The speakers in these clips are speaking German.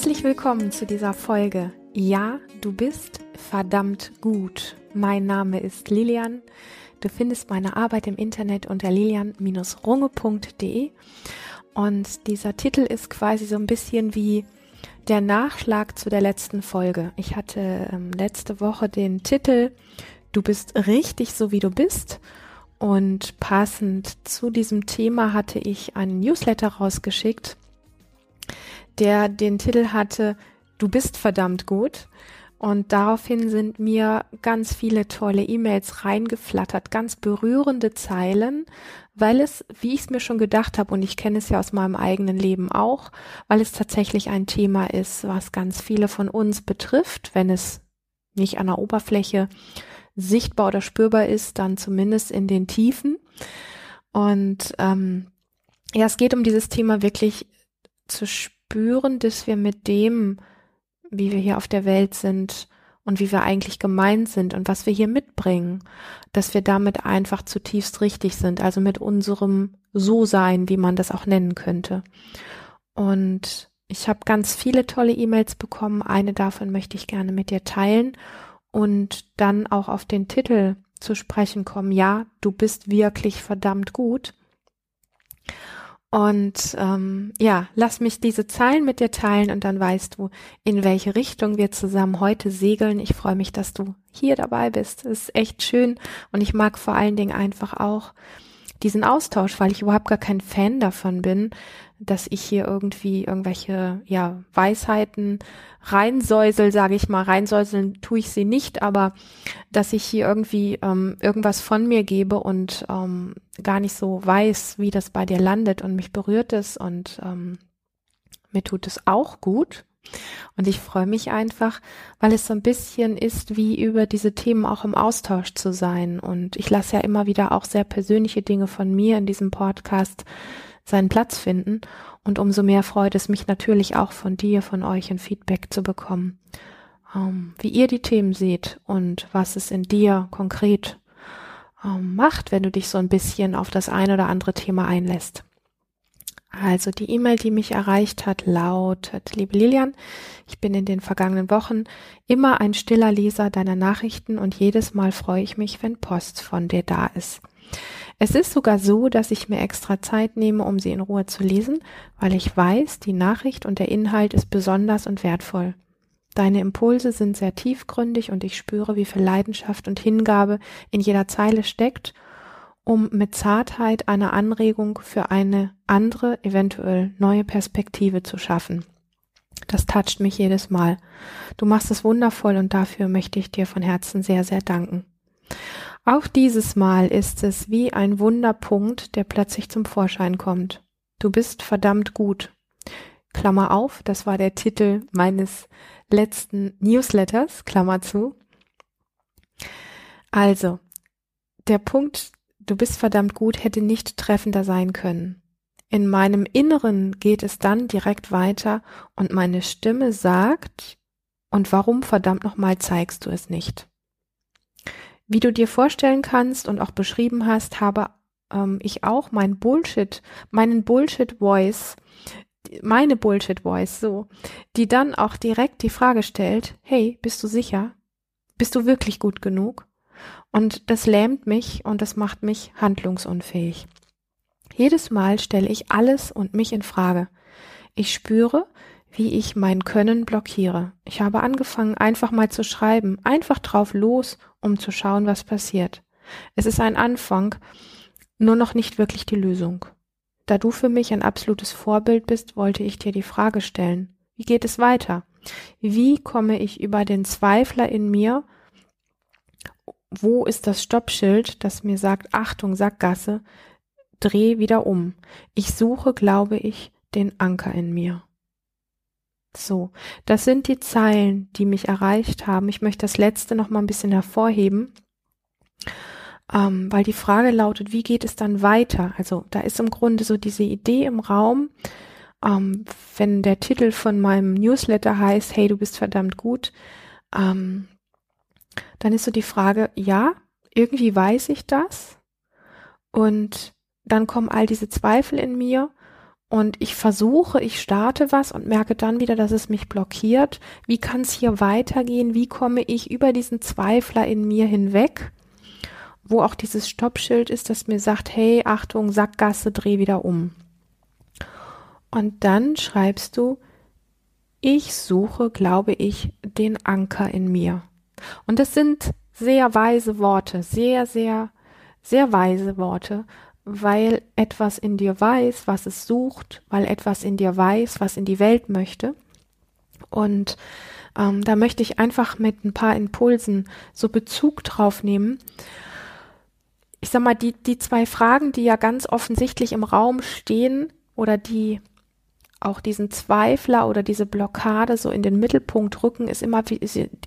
Herzlich willkommen zu dieser Folge. Ja, du bist verdammt gut. Mein Name ist Lilian. Du findest meine Arbeit im Internet unter lilian-runge.de und dieser Titel ist quasi so ein bisschen wie der Nachschlag zu der letzten Folge. Ich hatte ähm, letzte Woche den Titel Du bist richtig so wie du bist und passend zu diesem Thema hatte ich einen Newsletter rausgeschickt der den Titel hatte Du bist verdammt gut. Und daraufhin sind mir ganz viele tolle E-Mails reingeflattert, ganz berührende Zeilen, weil es, wie ich es mir schon gedacht habe, und ich kenne es ja aus meinem eigenen Leben auch, weil es tatsächlich ein Thema ist, was ganz viele von uns betrifft, wenn es nicht an der Oberfläche sichtbar oder spürbar ist, dann zumindest in den Tiefen. Und ähm, ja, es geht um dieses Thema wirklich zu spüren spüren, dass wir mit dem, wie wir hier auf der Welt sind und wie wir eigentlich gemeint sind und was wir hier mitbringen, dass wir damit einfach zutiefst richtig sind, also mit unserem So-Sein, wie man das auch nennen könnte. Und ich habe ganz viele tolle E-Mails bekommen. Eine davon möchte ich gerne mit dir teilen und dann auch auf den Titel zu sprechen kommen. Ja, du bist wirklich verdammt gut. Und ähm, ja, lass mich diese Zeilen mit dir teilen und dann weißt du, in welche Richtung wir zusammen heute segeln. Ich freue mich, dass du hier dabei bist. Es ist echt schön und ich mag vor allen Dingen einfach auch diesen Austausch, weil ich überhaupt gar kein Fan davon bin, dass ich hier irgendwie irgendwelche ja Weisheiten reinsäusel, sage ich mal, reinsäuseln tue ich sie nicht, aber dass ich hier irgendwie ähm, irgendwas von mir gebe und ähm, gar nicht so weiß, wie das bei dir landet und mich berührt es und ähm, mir tut es auch gut. Und ich freue mich einfach, weil es so ein bisschen ist, wie über diese Themen auch im Austausch zu sein. Und ich lasse ja immer wieder auch sehr persönliche Dinge von mir in diesem Podcast seinen Platz finden. Und umso mehr freut es mich natürlich auch von dir, von euch ein Feedback zu bekommen, ähm, wie ihr die Themen seht und was es in dir konkret ähm, macht, wenn du dich so ein bisschen auf das ein oder andere Thema einlässt. Also die E-Mail, die mich erreicht hat, lautet, liebe Lilian, ich bin in den vergangenen Wochen immer ein stiller Leser deiner Nachrichten und jedes Mal freue ich mich, wenn Post von dir da ist. Es ist sogar so, dass ich mir extra Zeit nehme, um sie in Ruhe zu lesen, weil ich weiß, die Nachricht und der Inhalt ist besonders und wertvoll. Deine Impulse sind sehr tiefgründig und ich spüre, wie viel Leidenschaft und Hingabe in jeder Zeile steckt, um mit Zartheit eine Anregung für eine andere, eventuell neue Perspektive zu schaffen. Das toucht mich jedes Mal. Du machst es wundervoll und dafür möchte ich dir von Herzen sehr, sehr danken. Auch dieses Mal ist es wie ein Wunderpunkt, der plötzlich zum Vorschein kommt. Du bist verdammt gut. Klammer auf, das war der Titel meines letzten Newsletters, Klammer zu. Also, der Punkt, du bist verdammt gut, hätte nicht treffender sein können. In meinem Inneren geht es dann direkt weiter und meine Stimme sagt, und warum verdammt nochmal zeigst du es nicht? Wie du dir vorstellen kannst und auch beschrieben hast, habe ähm, ich auch mein Bullshit, meinen Bullshit-Voice, meine Bullshit-Voice, so, die dann auch direkt die Frage stellt, hey, bist du sicher? Bist du wirklich gut genug? Und das lähmt mich und das macht mich handlungsunfähig. Jedes Mal stelle ich alles und mich in Frage. Ich spüre, wie ich mein Können blockiere. Ich habe angefangen, einfach mal zu schreiben, einfach drauf los, um zu schauen, was passiert. Es ist ein Anfang, nur noch nicht wirklich die Lösung. Da du für mich ein absolutes Vorbild bist, wollte ich dir die Frage stellen, wie geht es weiter? Wie komme ich über den Zweifler in mir? Wo ist das Stoppschild, das mir sagt, Achtung, Sackgasse, dreh wieder um. Ich suche, glaube ich, den Anker in mir. So, das sind die Zeilen, die mich erreicht haben. Ich möchte das letzte noch mal ein bisschen hervorheben, ähm, weil die Frage lautet, wie geht es dann weiter? Also da ist im Grunde so diese Idee im Raum, ähm, wenn der Titel von meinem Newsletter heißt, hey, du bist verdammt gut, ähm, dann ist so die Frage, ja, irgendwie weiß ich das und dann kommen all diese Zweifel in mir und ich versuche, ich starte was und merke dann wieder, dass es mich blockiert. Wie kann es hier weitergehen? Wie komme ich über diesen Zweifler in mir hinweg? Wo auch dieses Stoppschild ist, das mir sagt, hey, Achtung, Sackgasse, dreh wieder um. Und dann schreibst du, ich suche, glaube ich, den Anker in mir. Und das sind sehr weise Worte, sehr, sehr, sehr weise Worte, weil etwas in dir weiß, was es sucht, weil etwas in dir weiß, was in die Welt möchte. Und ähm, da möchte ich einfach mit ein paar Impulsen so Bezug drauf nehmen. Ich sag mal, die, die zwei Fragen, die ja ganz offensichtlich im Raum stehen oder die auch diesen Zweifler oder diese Blockade so in den Mittelpunkt rücken, ist immer wie,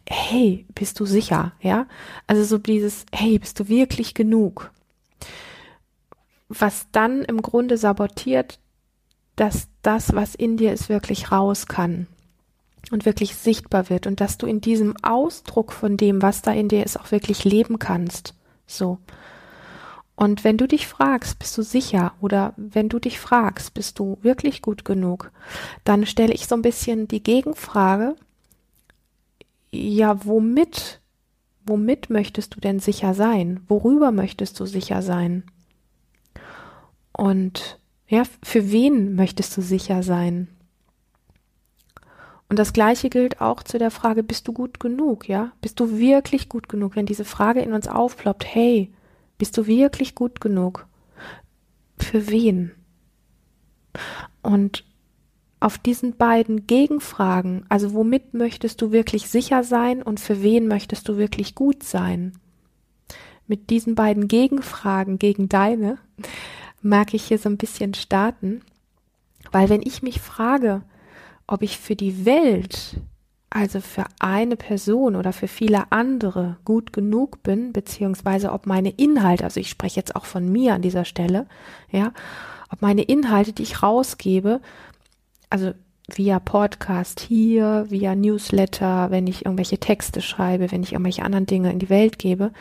hey, bist du sicher? Ja? Also so dieses, hey, bist du wirklich genug? was dann im Grunde sabotiert, dass das, was in dir ist, wirklich raus kann und wirklich sichtbar wird und dass du in diesem Ausdruck von dem, was da in dir ist, auch wirklich leben kannst. So. Und wenn du dich fragst, bist du sicher oder wenn du dich fragst, bist du wirklich gut genug, dann stelle ich so ein bisschen die Gegenfrage, ja, womit, womit möchtest du denn sicher sein? Worüber möchtest du sicher sein? Und ja, für wen möchtest du sicher sein? Und das Gleiche gilt auch zu der Frage, bist du gut genug? Ja, bist du wirklich gut genug? Wenn diese Frage in uns aufploppt, hey, bist du wirklich gut genug? Für wen? Und auf diesen beiden Gegenfragen, also womit möchtest du wirklich sicher sein und für wen möchtest du wirklich gut sein? Mit diesen beiden Gegenfragen gegen deine mag ich hier so ein bisschen starten, weil wenn ich mich frage, ob ich für die Welt, also für eine Person oder für viele andere gut genug bin, beziehungsweise ob meine Inhalte, also ich spreche jetzt auch von mir an dieser Stelle, ja, ob meine Inhalte, die ich rausgebe, also via Podcast hier, via Newsletter, wenn ich irgendwelche Texte schreibe, wenn ich irgendwelche anderen Dinge in die Welt gebe,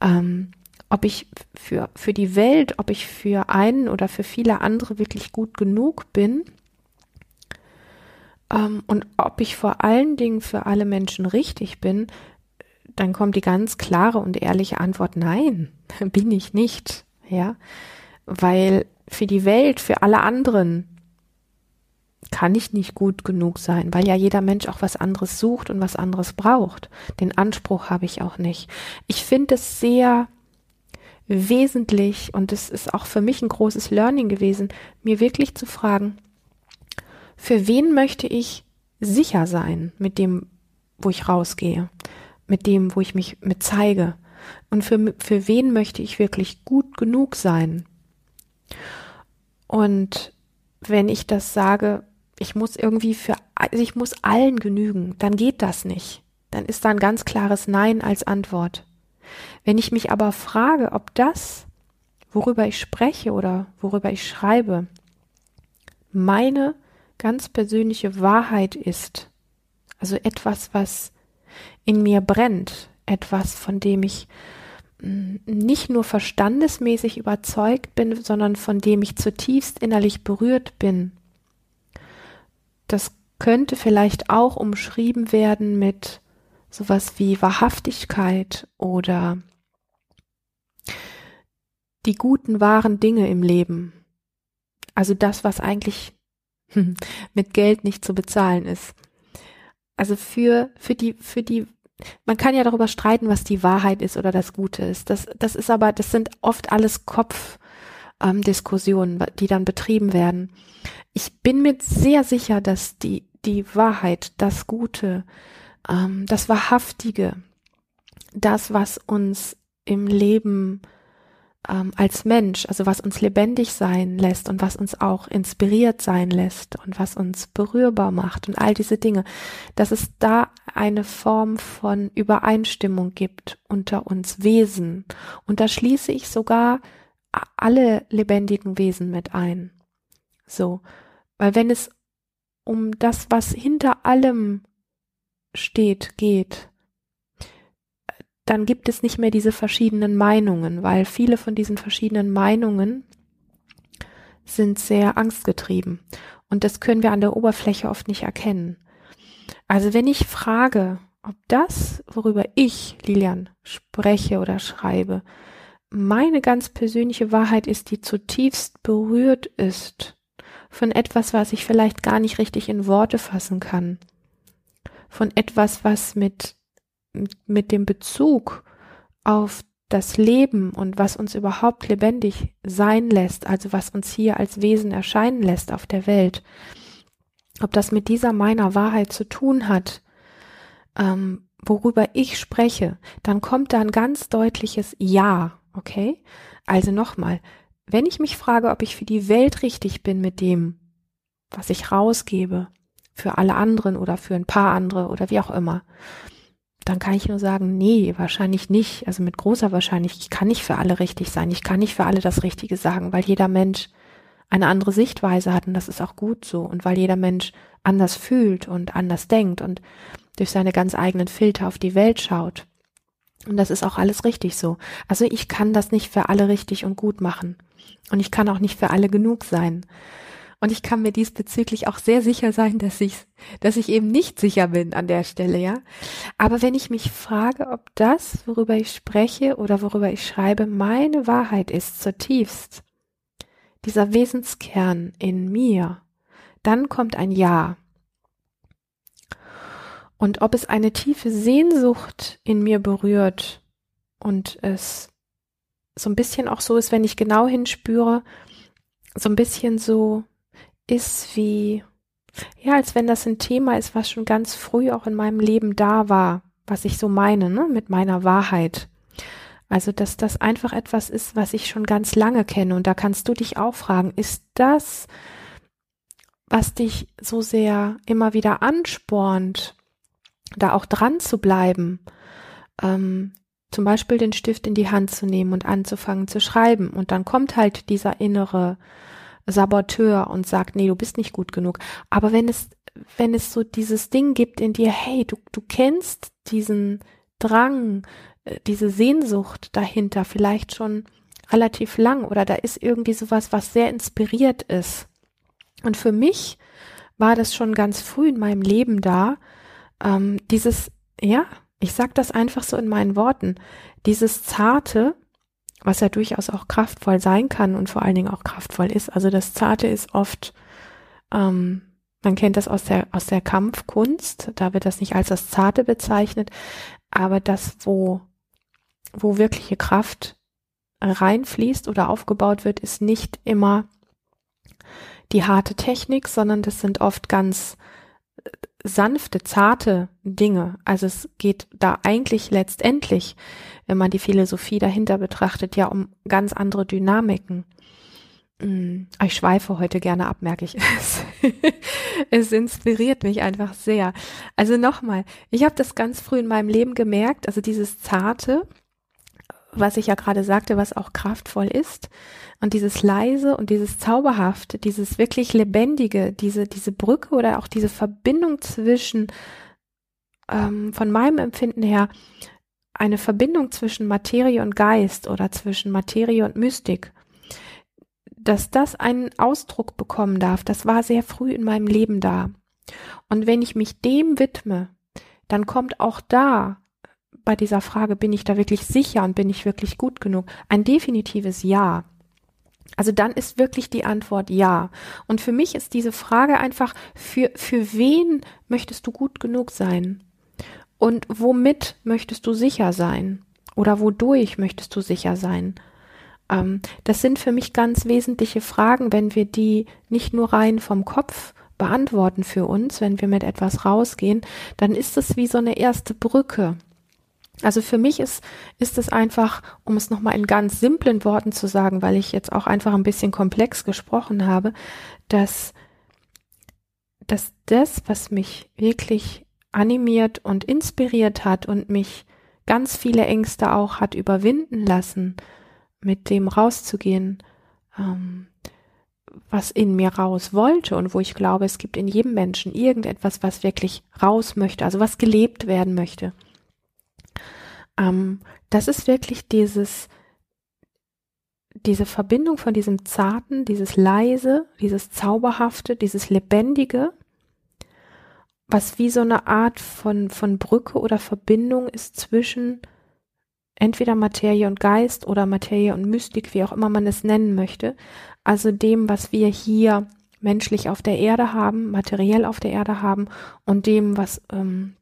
ähm, ob ich für, für die Welt, ob ich für einen oder für viele andere wirklich gut genug bin ähm, und ob ich vor allen Dingen für alle Menschen richtig bin, dann kommt die ganz klare und ehrliche Antwort, nein, bin ich nicht, ja, weil für die Welt, für alle anderen kann ich nicht gut genug sein, weil ja jeder Mensch auch was anderes sucht und was anderes braucht. Den Anspruch habe ich auch nicht. Ich finde es sehr wesentlich, und es ist auch für mich ein großes Learning gewesen, mir wirklich zu fragen, für wen möchte ich sicher sein mit dem, wo ich rausgehe, mit dem, wo ich mich mit zeige, und für, für wen möchte ich wirklich gut genug sein. Und wenn ich das sage, ich muss irgendwie für, also ich muss allen genügen, dann geht das nicht. Dann ist da ein ganz klares Nein als Antwort. Wenn ich mich aber frage, ob das, worüber ich spreche oder worüber ich schreibe, meine ganz persönliche Wahrheit ist, also etwas, was in mir brennt, etwas, von dem ich mm, nicht nur verstandesmäßig überzeugt bin, sondern von dem ich zutiefst innerlich berührt bin. Das könnte vielleicht auch umschrieben werden mit sowas wie Wahrhaftigkeit oder die guten, wahren Dinge im Leben. Also das, was eigentlich mit Geld nicht zu bezahlen ist. Also für, für die, für die, man kann ja darüber streiten, was die Wahrheit ist oder das Gute ist. Das, das ist aber, das sind oft alles Kopfdiskussionen, ähm, die dann betrieben werden. Ich bin mir sehr sicher, dass die, die Wahrheit, das Gute, ähm, das Wahrhaftige, das, was uns im Leben ähm, als Mensch, also was uns lebendig sein lässt und was uns auch inspiriert sein lässt und was uns berührbar macht und all diese Dinge, dass es da eine Form von Übereinstimmung gibt unter uns Wesen. Und da schließe ich sogar alle lebendigen Wesen mit ein. So, weil wenn es um das, was hinter allem steht, geht, dann gibt es nicht mehr diese verschiedenen Meinungen, weil viele von diesen verschiedenen Meinungen sind sehr angstgetrieben. Und das können wir an der Oberfläche oft nicht erkennen. Also wenn ich frage, ob das, worüber ich, Lilian, spreche oder schreibe, meine ganz persönliche Wahrheit ist, die zutiefst berührt ist von etwas, was ich vielleicht gar nicht richtig in Worte fassen kann, von etwas, was mit, mit dem Bezug auf das Leben und was uns überhaupt lebendig sein lässt, also was uns hier als Wesen erscheinen lässt auf der Welt, ob das mit dieser meiner Wahrheit zu tun hat, ähm, worüber ich spreche, dann kommt da ein ganz deutliches Ja, okay? Also nochmal, wenn ich mich frage, ob ich für die Welt richtig bin mit dem, was ich rausgebe, für alle anderen oder für ein paar andere oder wie auch immer, dann kann ich nur sagen, nee, wahrscheinlich nicht. Also mit großer Wahrscheinlichkeit, ich kann nicht für alle richtig sein. Ich kann nicht für alle das Richtige sagen, weil jeder Mensch eine andere Sichtweise hat und das ist auch gut so. Und weil jeder Mensch anders fühlt und anders denkt und durch seine ganz eigenen Filter auf die Welt schaut. Und das ist auch alles richtig so. Also ich kann das nicht für alle richtig und gut machen. Und ich kann auch nicht für alle genug sein. Und ich kann mir diesbezüglich auch sehr sicher sein, dass ich, dass ich eben nicht sicher bin an der Stelle, ja. Aber wenn ich mich frage, ob das, worüber ich spreche oder worüber ich schreibe, meine Wahrheit ist zutiefst, dieser Wesenskern in mir, dann kommt ein Ja. Und ob es eine tiefe Sehnsucht in mir berührt und es so ein bisschen auch so ist, wenn ich genau hinspüre, so ein bisschen so ist wie, ja, als wenn das ein Thema ist, was schon ganz früh auch in meinem Leben da war, was ich so meine, ne, mit meiner Wahrheit. Also, dass das einfach etwas ist, was ich schon ganz lange kenne. Und da kannst du dich auch fragen, ist das, was dich so sehr immer wieder anspornt, da auch dran zu bleiben? Ähm, zum Beispiel den Stift in die Hand zu nehmen und anzufangen zu schreiben. Und dann kommt halt dieser innere Saboteur und sagt, nee, du bist nicht gut genug. Aber wenn es, wenn es so dieses Ding gibt in dir, hey, du, du kennst diesen Drang, äh, diese Sehnsucht dahinter vielleicht schon relativ lang oder da ist irgendwie sowas, was sehr inspiriert ist. Und für mich war das schon ganz früh in meinem Leben da, ähm, dieses, ja, ich sag das einfach so in meinen Worten, dieses zarte, was ja durchaus auch kraftvoll sein kann und vor allen Dingen auch kraftvoll ist. Also das Zarte ist oft, ähm, man kennt das aus der, aus der Kampfkunst, da wird das nicht als das Zarte bezeichnet, aber das, wo, wo wirkliche Kraft reinfließt oder aufgebaut wird, ist nicht immer die harte Technik, sondern das sind oft ganz sanfte, zarte Dinge. Also es geht da eigentlich letztendlich, wenn man die Philosophie dahinter betrachtet, ja um ganz andere Dynamiken. Mm, ich schweife heute gerne ab, merke ich. es inspiriert mich einfach sehr. Also nochmal, ich habe das ganz früh in meinem Leben gemerkt, also dieses Zarte, was ich ja gerade sagte, was auch kraftvoll ist. Und dieses leise und dieses zauberhafte, dieses wirklich lebendige, diese, diese Brücke oder auch diese Verbindung zwischen, ähm, von meinem Empfinden her, eine Verbindung zwischen Materie und Geist oder zwischen Materie und Mystik, dass das einen Ausdruck bekommen darf, das war sehr früh in meinem Leben da. Und wenn ich mich dem widme, dann kommt auch da bei dieser Frage, bin ich da wirklich sicher und bin ich wirklich gut genug? Ein definitives Ja. Also dann ist wirklich die Antwort ja. Und für mich ist diese Frage einfach, für, für wen möchtest du gut genug sein? Und womit möchtest du sicher sein? Oder wodurch möchtest du sicher sein? Ähm, das sind für mich ganz wesentliche Fragen, wenn wir die nicht nur rein vom Kopf beantworten für uns, wenn wir mit etwas rausgehen, dann ist es wie so eine erste Brücke. Also für mich ist, ist es einfach, um es nochmal in ganz simplen Worten zu sagen, weil ich jetzt auch einfach ein bisschen komplex gesprochen habe, dass, dass das, was mich wirklich animiert und inspiriert hat und mich ganz viele Ängste auch hat überwinden lassen, mit dem rauszugehen, ähm, was in mir raus wollte und wo ich glaube, es gibt in jedem Menschen irgendetwas, was wirklich raus möchte, also was gelebt werden möchte. Ähm, das ist wirklich dieses, diese Verbindung von diesem Zarten, dieses Leise, dieses Zauberhafte, dieses Lebendige, was wie so eine Art von, von Brücke oder Verbindung ist zwischen entweder Materie und Geist oder Materie und Mystik, wie auch immer man es nennen möchte. Also dem, was wir hier menschlich auf der Erde haben, materiell auf der Erde haben und dem, was ähm,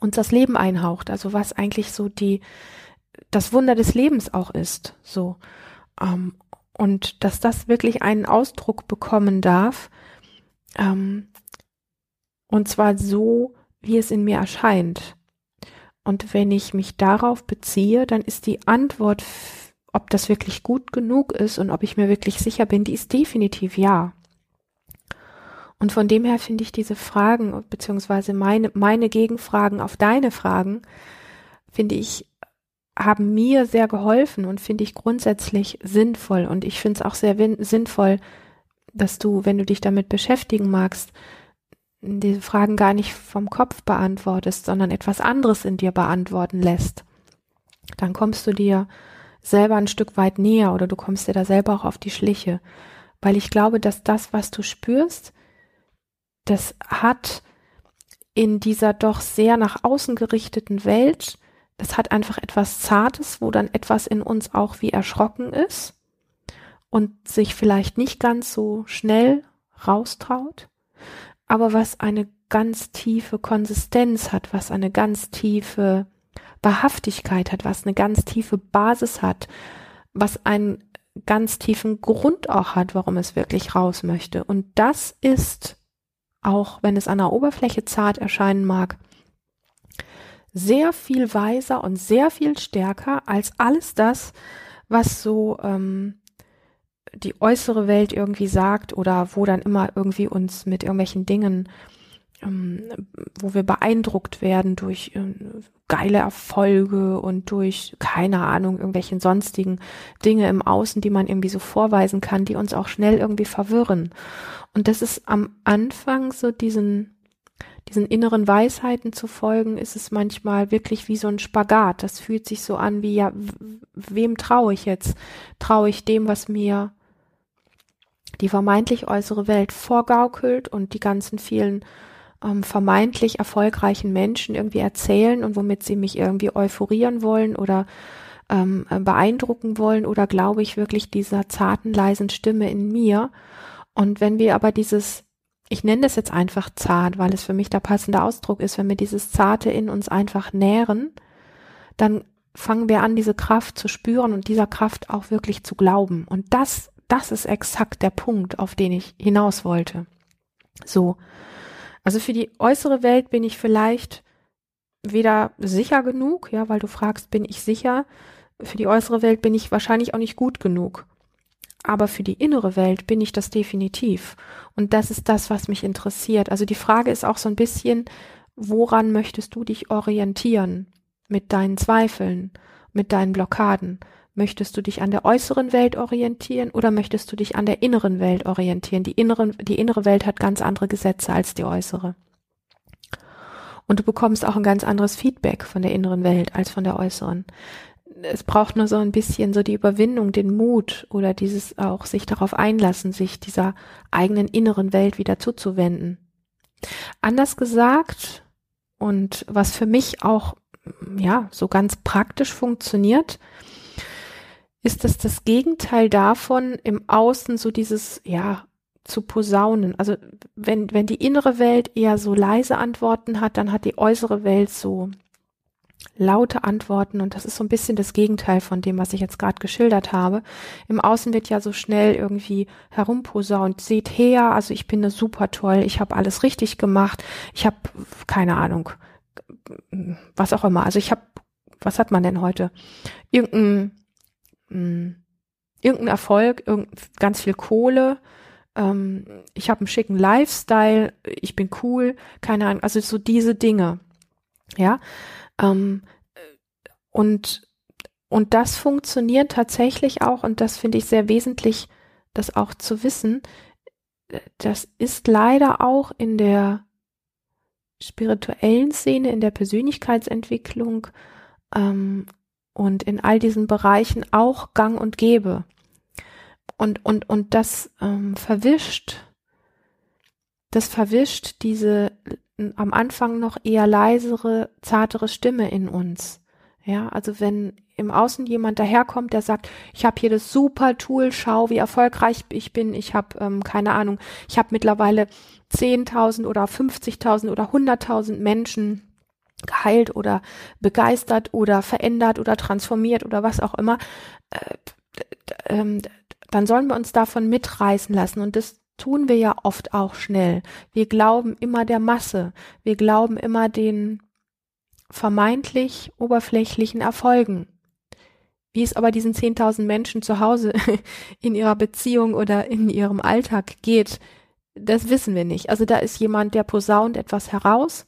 uns das Leben einhaucht. Also was eigentlich so die, das Wunder des Lebens auch ist. So. Ähm, und dass das wirklich einen Ausdruck bekommen darf, ähm, und zwar so, wie es in mir erscheint. Und wenn ich mich darauf beziehe, dann ist die Antwort, ob das wirklich gut genug ist und ob ich mir wirklich sicher bin, die ist definitiv ja. Und von dem her finde ich diese Fragen, beziehungsweise meine, meine Gegenfragen auf deine Fragen, finde ich, haben mir sehr geholfen und finde ich grundsätzlich sinnvoll. Und ich finde es auch sehr sinnvoll, dass du, wenn du dich damit beschäftigen magst, diese Fragen gar nicht vom Kopf beantwortest, sondern etwas anderes in dir beantworten lässt, dann kommst du dir selber ein Stück weit näher oder du kommst dir da selber auch auf die Schliche. Weil ich glaube, dass das, was du spürst, das hat in dieser doch sehr nach außen gerichteten Welt, das hat einfach etwas Zartes, wo dann etwas in uns auch wie erschrocken ist und sich vielleicht nicht ganz so schnell raustraut aber was eine ganz tiefe Konsistenz hat, was eine ganz tiefe Wahrhaftigkeit hat, was eine ganz tiefe Basis hat, was einen ganz tiefen Grund auch hat, warum es wirklich raus möchte. Und das ist, auch wenn es an der Oberfläche zart erscheinen mag, sehr viel weiser und sehr viel stärker als alles das, was so ähm, die äußere Welt irgendwie sagt oder wo dann immer irgendwie uns mit irgendwelchen Dingen, ähm, wo wir beeindruckt werden durch äh, geile Erfolge und durch, keine Ahnung, irgendwelchen sonstigen Dinge im Außen, die man irgendwie so vorweisen kann, die uns auch schnell irgendwie verwirren. Und das ist am Anfang so diesen, diesen inneren Weisheiten zu folgen, ist es manchmal wirklich wie so ein Spagat. Das fühlt sich so an wie, ja, wem traue ich jetzt? Traue ich dem, was mir die vermeintlich äußere Welt vorgaukelt und die ganzen vielen ähm, vermeintlich erfolgreichen Menschen irgendwie erzählen und womit sie mich irgendwie euphorieren wollen oder ähm, äh, beeindrucken wollen oder glaube ich wirklich dieser zarten, leisen Stimme in mir. Und wenn wir aber dieses, ich nenne das jetzt einfach zart, weil es für mich der passende Ausdruck ist, wenn wir dieses Zarte in uns einfach nähren, dann fangen wir an, diese Kraft zu spüren und dieser Kraft auch wirklich zu glauben. Und das das ist exakt der Punkt, auf den ich hinaus wollte. So. Also für die äußere Welt bin ich vielleicht weder sicher genug, ja, weil du fragst, bin ich sicher? Für die äußere Welt bin ich wahrscheinlich auch nicht gut genug. Aber für die innere Welt bin ich das definitiv. Und das ist das, was mich interessiert. Also die Frage ist auch so ein bisschen, woran möchtest du dich orientieren mit deinen Zweifeln, mit deinen Blockaden? Möchtest du dich an der äußeren Welt orientieren oder möchtest du dich an der inneren Welt orientieren? Die, inneren, die innere Welt hat ganz andere Gesetze als die äußere. Und du bekommst auch ein ganz anderes Feedback von der inneren Welt als von der äußeren. Es braucht nur so ein bisschen so die Überwindung, den Mut oder dieses auch sich darauf einlassen, sich dieser eigenen inneren Welt wieder zuzuwenden. Anders gesagt, und was für mich auch, ja, so ganz praktisch funktioniert, ist es das Gegenteil davon, im Außen so dieses, ja, zu posaunen. Also wenn, wenn die innere Welt eher so leise Antworten hat, dann hat die äußere Welt so laute Antworten und das ist so ein bisschen das Gegenteil von dem, was ich jetzt gerade geschildert habe. Im Außen wird ja so schnell irgendwie herumposaunt, seht her, also ich bin super toll, ich habe alles richtig gemacht, ich habe keine Ahnung, was auch immer. Also ich habe, was hat man denn heute? Irgendein mh, hm, irgendein Erfolg, irgendein, ganz viel Kohle, ähm, ich habe einen schicken Lifestyle, ich bin cool, keine Ahnung, also so diese Dinge, ja, ähm, und und das funktioniert tatsächlich auch und das finde ich sehr wesentlich, das auch zu wissen. Das ist leider auch in der spirituellen Szene, in der Persönlichkeitsentwicklung ähm, und in all diesen Bereichen auch gang und gäbe. und, und, und das ähm, verwischt, das verwischt diese am Anfang noch eher leisere, zartere Stimme in uns. Ja, also wenn im Außen jemand daherkommt, der sagt, ich habe hier das super Tool, schau, wie erfolgreich ich bin, ich habe ähm, keine Ahnung, ich habe mittlerweile 10.000 oder 50.000 oder 100.000 Menschen geheilt oder begeistert oder verändert oder transformiert oder was auch immer, äh, ähm, dann sollen wir uns davon mitreißen lassen. Und das tun wir ja oft auch schnell. Wir glauben immer der Masse. Wir glauben immer den vermeintlich oberflächlichen Erfolgen. Wie es aber diesen 10.000 Menschen zu Hause in ihrer Beziehung oder in ihrem Alltag geht, das wissen wir nicht. Also da ist jemand, der posaunt etwas heraus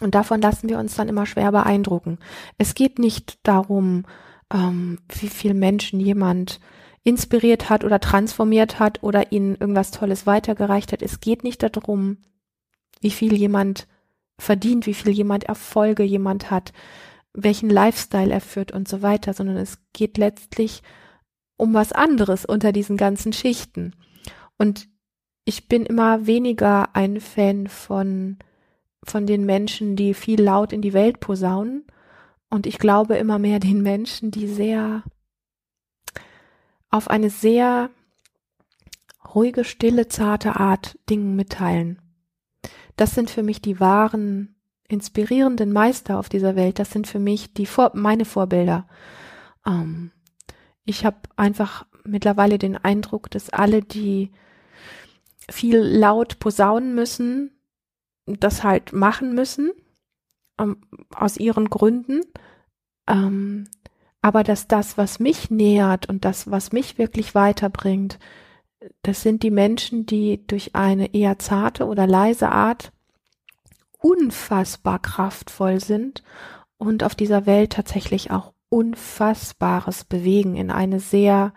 und davon lassen wir uns dann immer schwer beeindrucken. Es geht nicht darum, ähm, wie viel Menschen jemand inspiriert hat oder transformiert hat oder ihnen irgendwas Tolles weitergereicht hat. Es geht nicht darum, wie viel jemand verdient, wie viel jemand Erfolge jemand hat, welchen Lifestyle er führt und so weiter, sondern es geht letztlich um was anderes unter diesen ganzen Schichten. Und ich bin immer weniger ein Fan von, von den Menschen, die viel laut in die Welt posaunen. Und ich glaube immer mehr den Menschen, die sehr auf eine sehr ruhige, stille, zarte Art Dingen mitteilen. Das sind für mich die wahren, inspirierenden Meister auf dieser Welt. Das sind für mich die Vor meine Vorbilder. Ähm, ich habe einfach mittlerweile den Eindruck, dass alle, die viel laut posaunen müssen, das halt machen müssen, ähm, aus ihren Gründen. Ähm, aber dass das, was mich nähert und das, was mich wirklich weiterbringt, das sind die Menschen, die durch eine eher zarte oder leise Art unfassbar kraftvoll sind und auf dieser Welt tatsächlich auch Unfassbares bewegen in eine sehr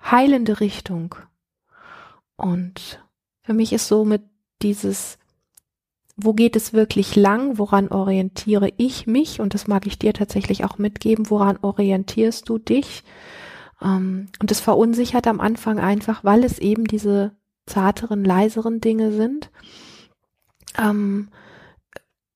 heilende Richtung. Und für mich ist somit dieses, wo geht es wirklich lang, woran orientiere ich mich, und das mag ich dir tatsächlich auch mitgeben, woran orientierst du dich? Ähm, und es verunsichert am Anfang einfach, weil es eben diese zarteren, leiseren Dinge sind. Ähm,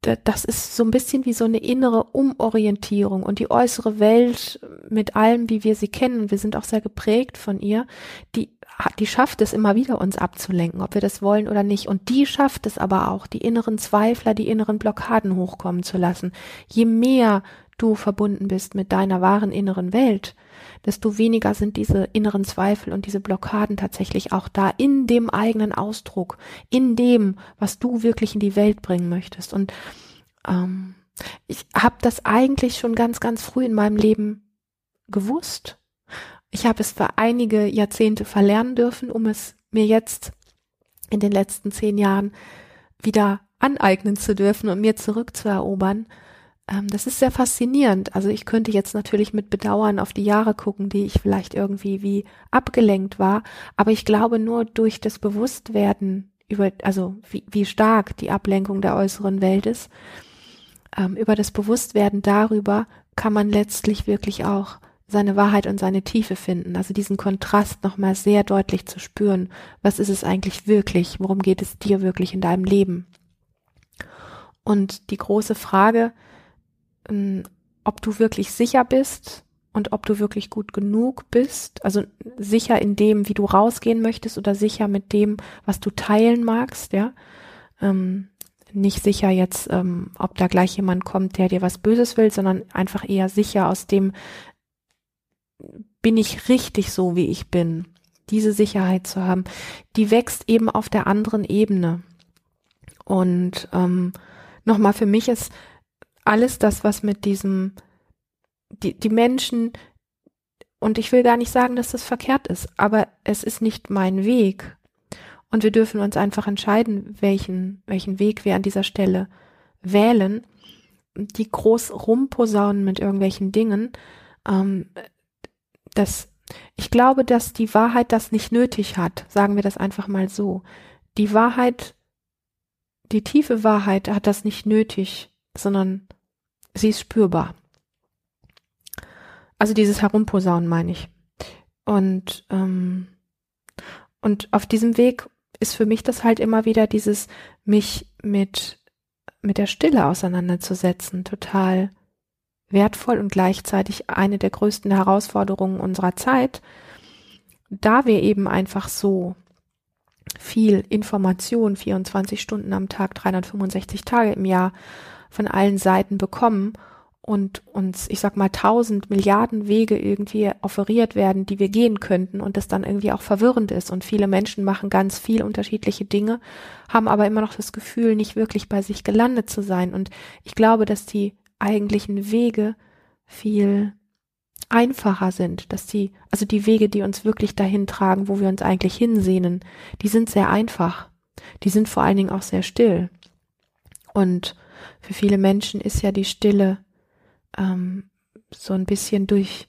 das ist so ein bisschen wie so eine innere Umorientierung und die äußere Welt mit allem, wie wir sie kennen, wir sind auch sehr geprägt von ihr, die, die schafft es immer wieder, uns abzulenken, ob wir das wollen oder nicht. Und die schafft es aber auch, die inneren Zweifler, die inneren Blockaden hochkommen zu lassen. Je mehr du verbunden bist mit deiner wahren inneren Welt, desto weniger sind diese inneren Zweifel und diese Blockaden tatsächlich auch da in dem eigenen Ausdruck, in dem, was du wirklich in die Welt bringen möchtest. Und ähm, ich habe das eigentlich schon ganz, ganz früh in meinem Leben gewusst. Ich habe es für einige Jahrzehnte verlernen dürfen, um es mir jetzt in den letzten zehn Jahren wieder aneignen zu dürfen und mir zurückzuerobern. Ähm, das ist sehr faszinierend. Also ich könnte jetzt natürlich mit Bedauern auf die Jahre gucken, die ich vielleicht irgendwie wie abgelenkt war, aber ich glaube nur durch das Bewusstwerden über, also wie, wie stark die Ablenkung der äußeren Welt ist, ähm, über das Bewusstwerden darüber kann man letztlich wirklich auch seine Wahrheit und seine Tiefe finden. Also diesen Kontrast nochmal sehr deutlich zu spüren. Was ist es eigentlich wirklich? Worum geht es dir wirklich in deinem Leben? Und die große Frage, ähm, ob du wirklich sicher bist und ob du wirklich gut genug bist, also sicher in dem, wie du rausgehen möchtest oder sicher mit dem, was du teilen magst, ja. Ähm, nicht sicher jetzt, ähm, ob da gleich jemand kommt, der dir was Böses will, sondern einfach eher sicher aus dem, bin ich richtig so, wie ich bin. Diese Sicherheit zu haben, die wächst eben auf der anderen Ebene. Und ähm, nochmal für mich ist alles das, was mit diesem, die, die Menschen, und ich will gar nicht sagen, dass das verkehrt ist, aber es ist nicht mein Weg. Und wir dürfen uns einfach entscheiden, welchen, welchen Weg wir an dieser Stelle wählen. Die groß rumposaunen mit irgendwelchen Dingen, ähm, das, ich glaube, dass die Wahrheit das nicht nötig hat, sagen wir das einfach mal so. Die Wahrheit, die tiefe Wahrheit hat das nicht nötig, sondern sie ist spürbar. Also dieses Herumposaunen meine ich. Und ähm, und auf diesem Weg ist für mich das halt immer wieder dieses, mich mit, mit der Stille auseinanderzusetzen, total wertvoll und gleichzeitig eine der größten Herausforderungen unserer Zeit, da wir eben einfach so viel Information 24 Stunden am Tag, 365 Tage im Jahr von allen Seiten bekommen und uns, ich sag mal, tausend Milliarden Wege irgendwie offeriert werden, die wir gehen könnten und das dann irgendwie auch verwirrend ist. Und viele Menschen machen ganz viel unterschiedliche Dinge, haben aber immer noch das Gefühl, nicht wirklich bei sich gelandet zu sein. Und ich glaube, dass die eigentlichen Wege viel einfacher sind, dass die, also die Wege, die uns wirklich dahin tragen, wo wir uns eigentlich hinsehnen, die sind sehr einfach. Die sind vor allen Dingen auch sehr still. Und für viele Menschen ist ja die Stille ähm, so ein bisschen durch,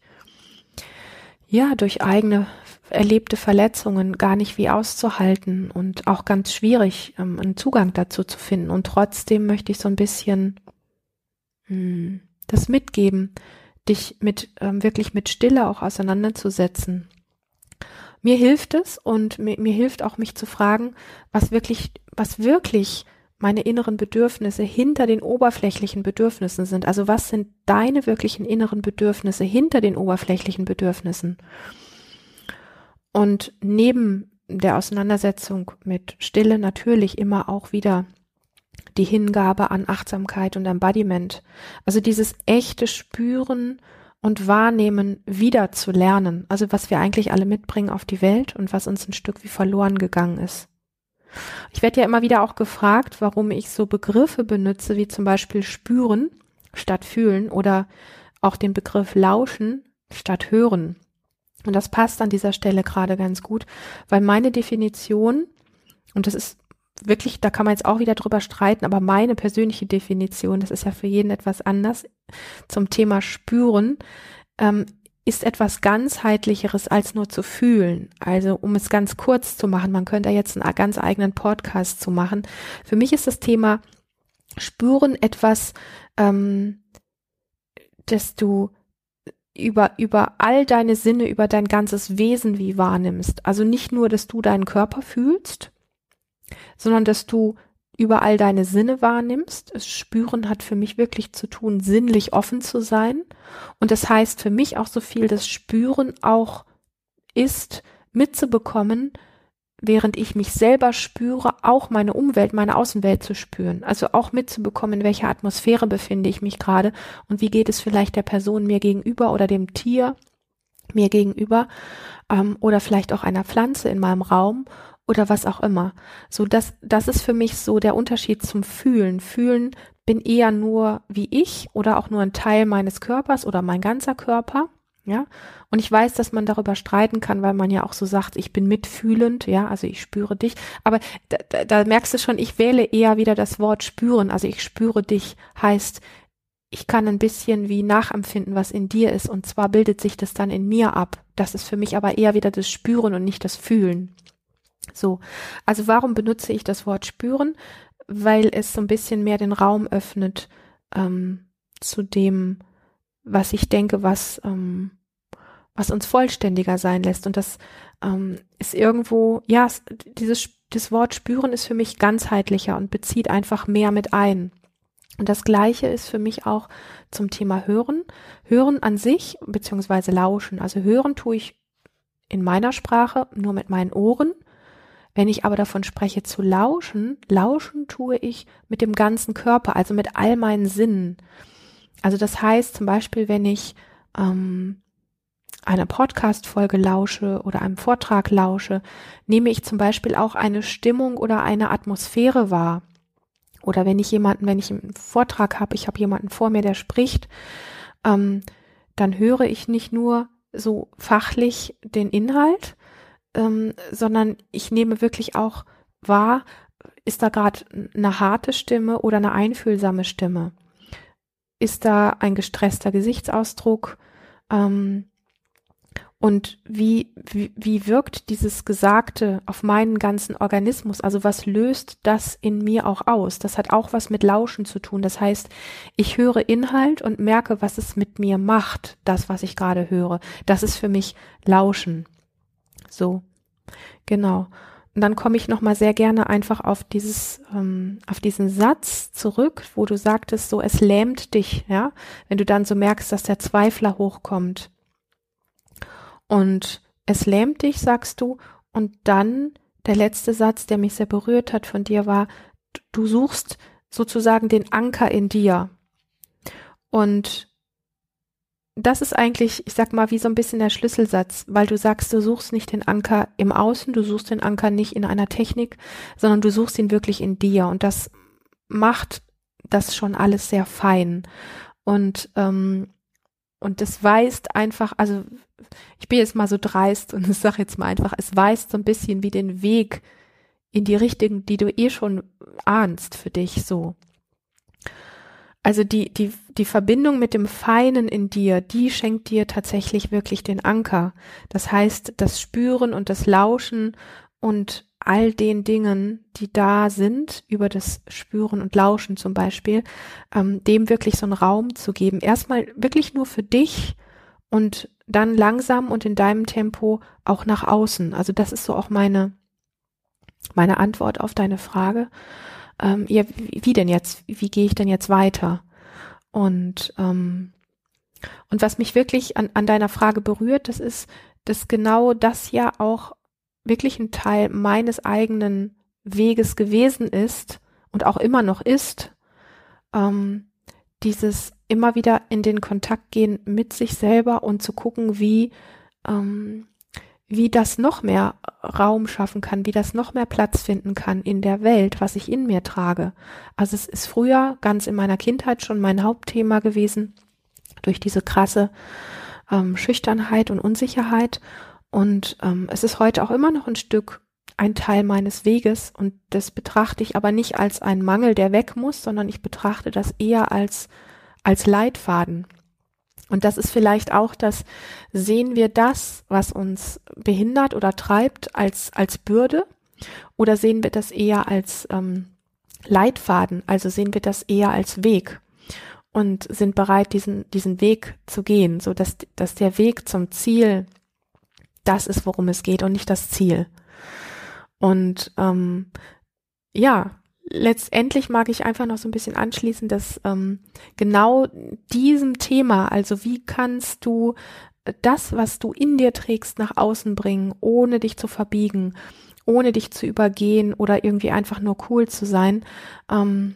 ja, durch eigene erlebte Verletzungen gar nicht wie auszuhalten und auch ganz schwierig, ähm, einen Zugang dazu zu finden. Und trotzdem möchte ich so ein bisschen das mitgeben, dich mit ähm, wirklich mit Stille auch auseinanderzusetzen. Mir hilft es und mir, mir hilft auch mich zu fragen, was wirklich, was wirklich meine inneren Bedürfnisse hinter den oberflächlichen Bedürfnissen sind. Also was sind deine wirklichen inneren Bedürfnisse hinter den oberflächlichen Bedürfnissen? Und neben der Auseinandersetzung mit Stille natürlich immer auch wieder die Hingabe an Achtsamkeit und Embodiment. Also dieses echte Spüren und Wahrnehmen wieder zu lernen. Also was wir eigentlich alle mitbringen auf die Welt und was uns ein Stück wie verloren gegangen ist. Ich werde ja immer wieder auch gefragt, warum ich so Begriffe benutze, wie zum Beispiel spüren statt fühlen oder auch den Begriff lauschen statt hören. Und das passt an dieser Stelle gerade ganz gut, weil meine Definition, und das ist wirklich, da kann man jetzt auch wieder drüber streiten, aber meine persönliche Definition, das ist ja für jeden etwas anders, zum Thema Spüren, ähm, ist etwas ganzheitlicheres als nur zu fühlen. Also um es ganz kurz zu machen, man könnte jetzt einen ganz eigenen Podcast zu machen. Für mich ist das Thema Spüren etwas, ähm, dass du über, über all deine Sinne, über dein ganzes Wesen wie wahrnimmst. Also nicht nur, dass du deinen Körper fühlst, sondern dass du über all deine Sinne wahrnimmst. Das Spüren hat für mich wirklich zu tun, sinnlich offen zu sein. Und das heißt für mich auch so viel, dass Spüren auch ist, mitzubekommen, während ich mich selber spüre, auch meine Umwelt, meine Außenwelt zu spüren. Also auch mitzubekommen, in welcher Atmosphäre befinde ich mich gerade und wie geht es vielleicht der Person mir gegenüber oder dem Tier mir gegenüber ähm, oder vielleicht auch einer Pflanze in meinem Raum oder was auch immer. So, das, das ist für mich so der Unterschied zum Fühlen. Fühlen bin eher nur wie ich oder auch nur ein Teil meines Körpers oder mein ganzer Körper. Ja, und ich weiß, dass man darüber streiten kann, weil man ja auch so sagt, ich bin mitfühlend, ja, also ich spüre dich. Aber da, da, da merkst du schon, ich wähle eher wieder das Wort spüren. Also ich spüre dich heißt, ich kann ein bisschen wie nachempfinden, was in dir ist. Und zwar bildet sich das dann in mir ab. Das ist für mich aber eher wieder das Spüren und nicht das Fühlen. So, also warum benutze ich das Wort spüren? Weil es so ein bisschen mehr den Raum öffnet ähm, zu dem, was ich denke, was ähm, was uns vollständiger sein lässt. Und das ähm, ist irgendwo, ja, dieses das Wort spüren ist für mich ganzheitlicher und bezieht einfach mehr mit ein. Und das Gleiche ist für mich auch zum Thema Hören. Hören an sich, beziehungsweise Lauschen. Also Hören tue ich in meiner Sprache nur mit meinen Ohren wenn ich aber davon spreche zu lauschen, lauschen tue ich mit dem ganzen Körper, also mit all meinen Sinnen. Also das heißt zum Beispiel, wenn ich ähm, einer Podcast-Folge lausche oder einem Vortrag lausche, nehme ich zum Beispiel auch eine Stimmung oder eine Atmosphäre wahr. Oder wenn ich jemanden, wenn ich einen Vortrag habe, ich habe jemanden vor mir, der spricht, ähm, dann höre ich nicht nur so fachlich den Inhalt, ähm, sondern ich nehme wirklich auch wahr, ist da gerade eine harte Stimme oder eine einfühlsame Stimme? Ist da ein gestresster Gesichtsausdruck? Ähm, und wie, wie, wie wirkt dieses Gesagte auf meinen ganzen Organismus? Also was löst das in mir auch aus? Das hat auch was mit Lauschen zu tun. Das heißt, ich höre Inhalt und merke, was es mit mir macht, das, was ich gerade höre. Das ist für mich Lauschen. So. Genau. Und dann komme ich nochmal sehr gerne einfach auf dieses, ähm, auf diesen Satz zurück, wo du sagtest, so es lähmt dich, ja, wenn du dann so merkst, dass der Zweifler hochkommt. Und es lähmt dich, sagst du, und dann der letzte Satz, der mich sehr berührt hat von dir, war, du suchst sozusagen den Anker in dir. Und das ist eigentlich, ich sag mal, wie so ein bisschen der Schlüsselsatz, weil du sagst, du suchst nicht den Anker im Außen, du suchst den Anker nicht in einer Technik, sondern du suchst ihn wirklich in dir. Und das macht das schon alles sehr fein. Und, ähm, und das weist einfach, also ich bin jetzt mal so dreist und sag jetzt mal einfach, es weist so ein bisschen wie den Weg in die Richtung, die du eh schon ahnst für dich so. Also die, die, die Verbindung mit dem Feinen in dir, die schenkt dir tatsächlich wirklich den Anker. Das heißt, das Spüren und das Lauschen und all den Dingen, die da sind, über das Spüren und Lauschen zum Beispiel, ähm, dem wirklich so einen Raum zu geben. Erstmal wirklich nur für dich und dann langsam und in deinem Tempo auch nach außen. Also das ist so auch meine, meine Antwort auf deine Frage ähm, ja, wie, wie denn jetzt? Wie gehe ich denn jetzt weiter? Und ähm, und was mich wirklich an, an deiner Frage berührt, das ist, dass genau das ja auch wirklich ein Teil meines eigenen Weges gewesen ist und auch immer noch ist, ähm, dieses immer wieder in den Kontakt gehen mit sich selber und zu gucken, wie ähm, wie das noch mehr Raum schaffen kann, wie das noch mehr Platz finden kann in der Welt, was ich in mir trage. Also es ist früher ganz in meiner Kindheit schon mein Hauptthema gewesen, durch diese krasse ähm, Schüchternheit und Unsicherheit. Und ähm, es ist heute auch immer noch ein Stück ein Teil meines Weges und das betrachte ich aber nicht als einen Mangel, der weg muss, sondern ich betrachte das eher als, als Leitfaden. Und das ist vielleicht auch das, sehen wir das, was uns behindert oder treibt, als, als Bürde? Oder sehen wir das eher als ähm, Leitfaden? Also sehen wir das eher als Weg? Und sind bereit, diesen, diesen Weg zu gehen, so dass, dass der Weg zum Ziel das ist, worum es geht und nicht das Ziel. Und ähm, ja, letztendlich mag ich einfach noch so ein bisschen anschließen, dass ähm, genau diesem Thema, also wie kannst du das, was du in dir trägst, nach außen bringen, ohne dich zu verbiegen, ohne dich zu übergehen oder irgendwie einfach nur cool zu sein. Ähm,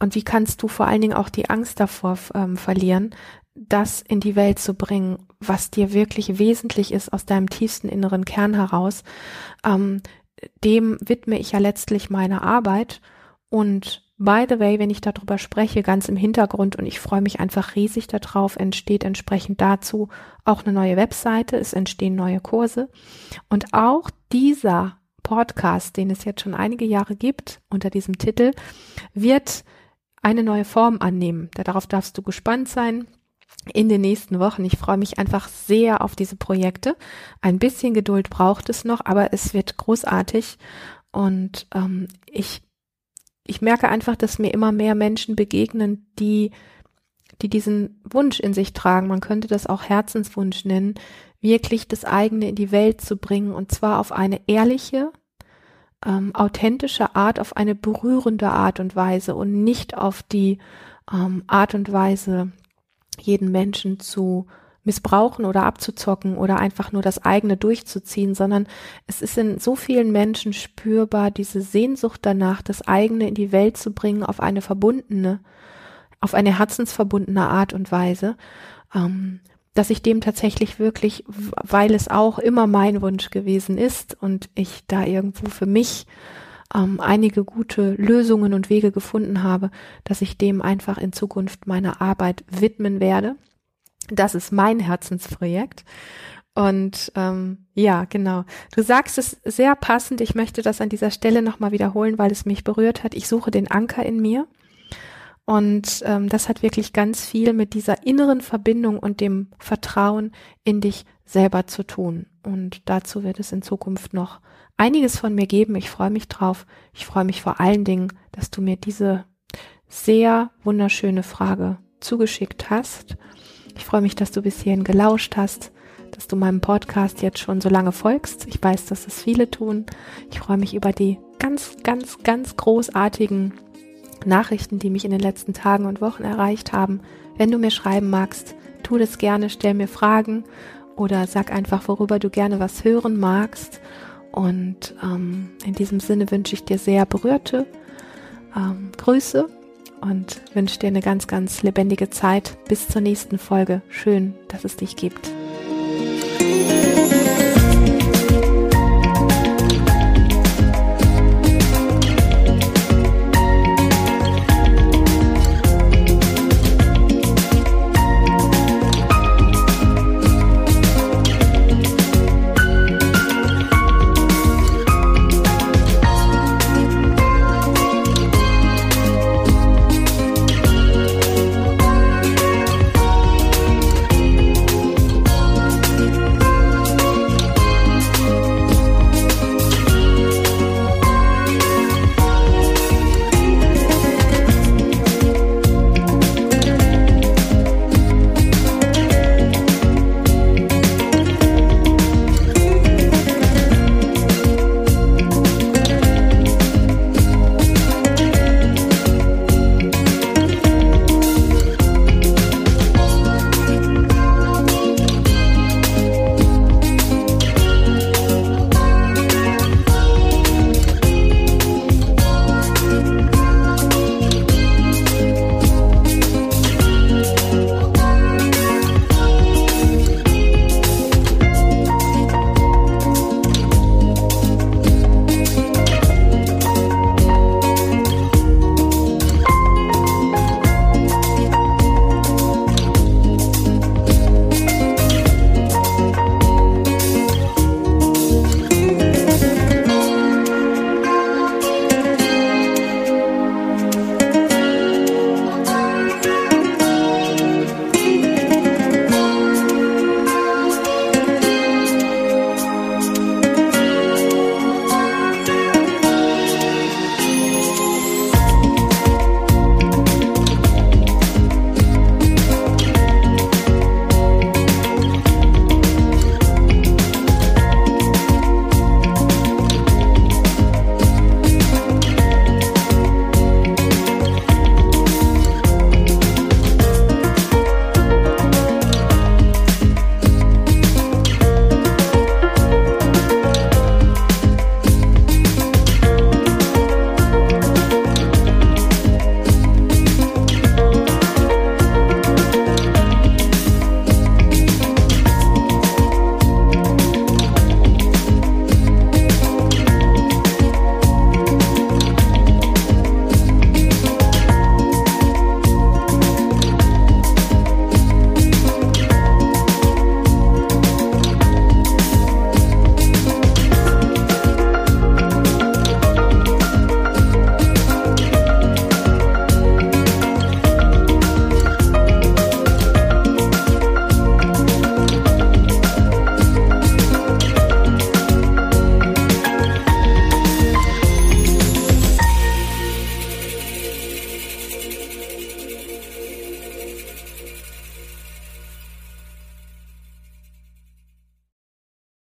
und wie kannst du vor allen Dingen auch die Angst davor ähm, verlieren, das in die Welt zu bringen, was dir wirklich wesentlich ist aus deinem tiefsten inneren Kern heraus. Ähm, dem widme ich ja letztlich meine Arbeit. Und by the way, wenn ich darüber spreche, ganz im Hintergrund, und ich freue mich einfach riesig darauf, entsteht entsprechend dazu auch eine neue Webseite, es entstehen neue Kurse. Und auch dieser Podcast, den es jetzt schon einige Jahre gibt, unter diesem Titel, wird eine neue Form annehmen. Darauf darfst du gespannt sein in den nächsten Wochen. Ich freue mich einfach sehr auf diese Projekte. Ein bisschen Geduld braucht es noch, aber es wird großartig. Und ähm, ich, ich merke einfach, dass mir immer mehr Menschen begegnen, die, die diesen Wunsch in sich tragen. Man könnte das auch Herzenswunsch nennen, wirklich das eigene in die Welt zu bringen und zwar auf eine ehrliche, ähm, authentische Art, auf eine berührende Art und Weise und nicht auf die ähm, Art und Weise, jeden Menschen zu missbrauchen oder abzuzocken oder einfach nur das eigene durchzuziehen, sondern es ist in so vielen Menschen spürbar, diese Sehnsucht danach, das eigene in die Welt zu bringen auf eine verbundene, auf eine herzensverbundene Art und Weise, ähm, dass ich dem tatsächlich wirklich, weil es auch immer mein Wunsch gewesen ist und ich da irgendwo für mich ähm, einige gute Lösungen und Wege gefunden habe, dass ich dem einfach in Zukunft meiner Arbeit widmen werde. Das ist mein Herzensprojekt. Und ähm, ja, genau. Du sagst es sehr passend. Ich möchte das an dieser Stelle nochmal wiederholen, weil es mich berührt hat. Ich suche den Anker in mir. Und ähm, das hat wirklich ganz viel mit dieser inneren Verbindung und dem Vertrauen in dich selber zu tun. Und dazu wird es in Zukunft noch einiges von mir geben. Ich freue mich drauf. Ich freue mich vor allen Dingen, dass du mir diese sehr wunderschöne Frage zugeschickt hast. Ich freue mich, dass du bis hierhin gelauscht hast, dass du meinem Podcast jetzt schon so lange folgst. Ich weiß, dass es viele tun. Ich freue mich über die ganz, ganz, ganz großartigen Nachrichten, die mich in den letzten Tagen und Wochen erreicht haben. Wenn du mir schreiben magst, tu das gerne, stell mir Fragen oder sag einfach, worüber du gerne was hören magst. Und ähm, in diesem Sinne wünsche ich dir sehr berührte ähm, Grüße und wünsche dir eine ganz, ganz lebendige Zeit. Bis zur nächsten Folge. Schön, dass es dich gibt.